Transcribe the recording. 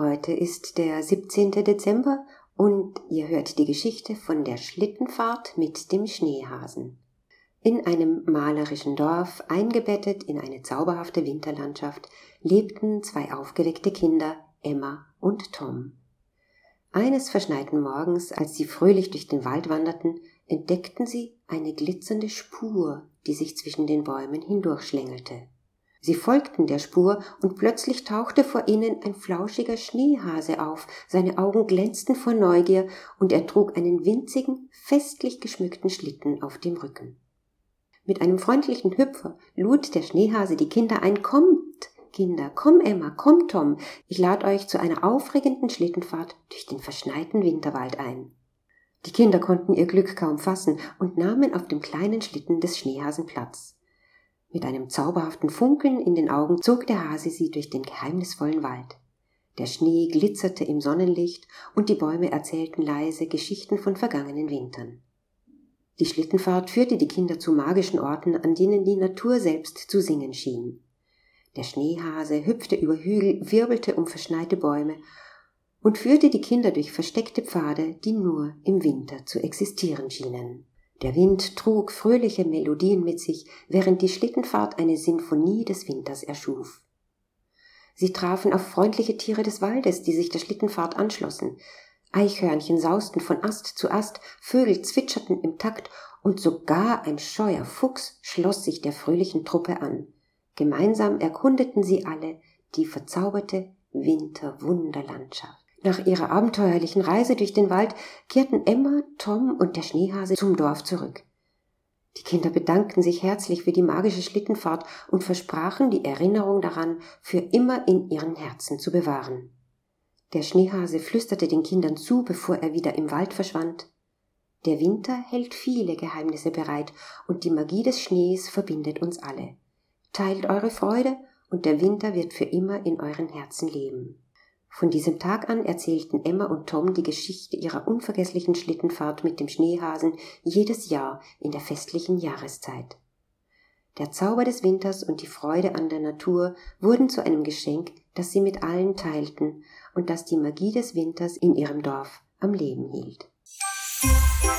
Heute ist der 17. Dezember und ihr hört die Geschichte von der Schlittenfahrt mit dem Schneehasen. In einem malerischen Dorf, eingebettet in eine zauberhafte Winterlandschaft, lebten zwei aufgeweckte Kinder, Emma und Tom. Eines verschneiten Morgens, als sie fröhlich durch den Wald wanderten, entdeckten sie eine glitzernde Spur, die sich zwischen den Bäumen hindurchschlängelte. Sie folgten der Spur, und plötzlich tauchte vor ihnen ein flauschiger Schneehase auf, seine Augen glänzten vor Neugier, und er trug einen winzigen, festlich geschmückten Schlitten auf dem Rücken. Mit einem freundlichen Hüpfer lud der Schneehase die Kinder ein, kommt, Kinder, komm Emma, komm Tom, ich lade euch zu einer aufregenden Schlittenfahrt durch den verschneiten Winterwald ein. Die Kinder konnten ihr Glück kaum fassen und nahmen auf dem kleinen Schlitten des Schneehasen Platz. Mit einem zauberhaften Funkeln in den Augen zog der Hase sie durch den geheimnisvollen Wald. Der Schnee glitzerte im Sonnenlicht und die Bäume erzählten leise Geschichten von vergangenen Wintern. Die Schlittenfahrt führte die Kinder zu magischen Orten, an denen die Natur selbst zu singen schien. Der Schneehase hüpfte über Hügel, wirbelte um verschneite Bäume und führte die Kinder durch versteckte Pfade, die nur im Winter zu existieren schienen. Der Wind trug fröhliche Melodien mit sich, während die Schlittenfahrt eine Sinfonie des Winters erschuf. Sie trafen auf freundliche Tiere des Waldes, die sich der Schlittenfahrt anschlossen. Eichhörnchen sausten von Ast zu Ast, Vögel zwitscherten im Takt und sogar ein scheuer Fuchs schloss sich der fröhlichen Truppe an. Gemeinsam erkundeten sie alle die verzauberte Winterwunderlandschaft. Nach ihrer abenteuerlichen Reise durch den Wald kehrten Emma, Tom und der Schneehase zum Dorf zurück. Die Kinder bedankten sich herzlich für die magische Schlittenfahrt und versprachen, die Erinnerung daran für immer in ihren Herzen zu bewahren. Der Schneehase flüsterte den Kindern zu, bevor er wieder im Wald verschwand. Der Winter hält viele Geheimnisse bereit und die Magie des Schnees verbindet uns alle. Teilt eure Freude und der Winter wird für immer in euren Herzen leben. Von diesem Tag an erzählten Emma und Tom die Geschichte ihrer unvergesslichen Schlittenfahrt mit dem Schneehasen jedes Jahr in der festlichen Jahreszeit. Der Zauber des Winters und die Freude an der Natur wurden zu einem Geschenk, das sie mit allen teilten und das die Magie des Winters in ihrem Dorf am Leben hielt. Musik